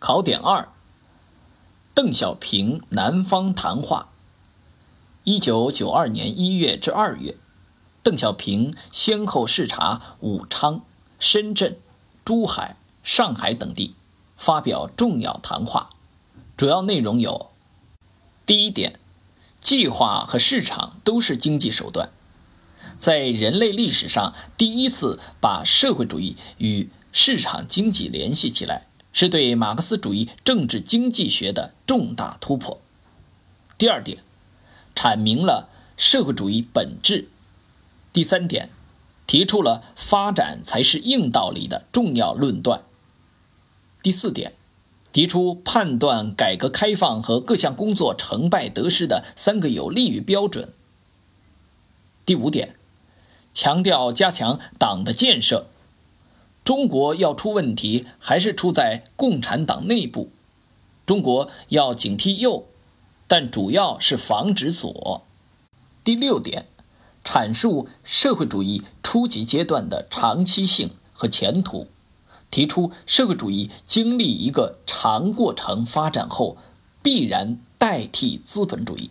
考点二：邓小平南方谈话。一九九二年一月至二月，邓小平先后视察武昌、深圳、珠海、上海等地，发表重要谈话。主要内容有：第一点，计划和市场都是经济手段，在人类历史上第一次把社会主义与市场经济联系起来。是对马克思主义政治经济学的重大突破。第二点，阐明了社会主义本质。第三点，提出了发展才是硬道理的重要论断。第四点，提出判断改革开放和各项工作成败得失的三个有利于标准。第五点，强调加强党的建设。中国要出问题，还是出在共产党内部。中国要警惕右，但主要是防止左。第六点，阐述社会主义初级阶段的长期性和前途，提出社会主义经历一个长过程发展后，必然代替资本主义。